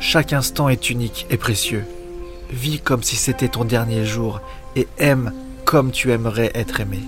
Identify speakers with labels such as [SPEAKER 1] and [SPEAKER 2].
[SPEAKER 1] Chaque instant est unique et précieux. Vis comme si c'était ton dernier jour et aime comme tu aimerais être aimé.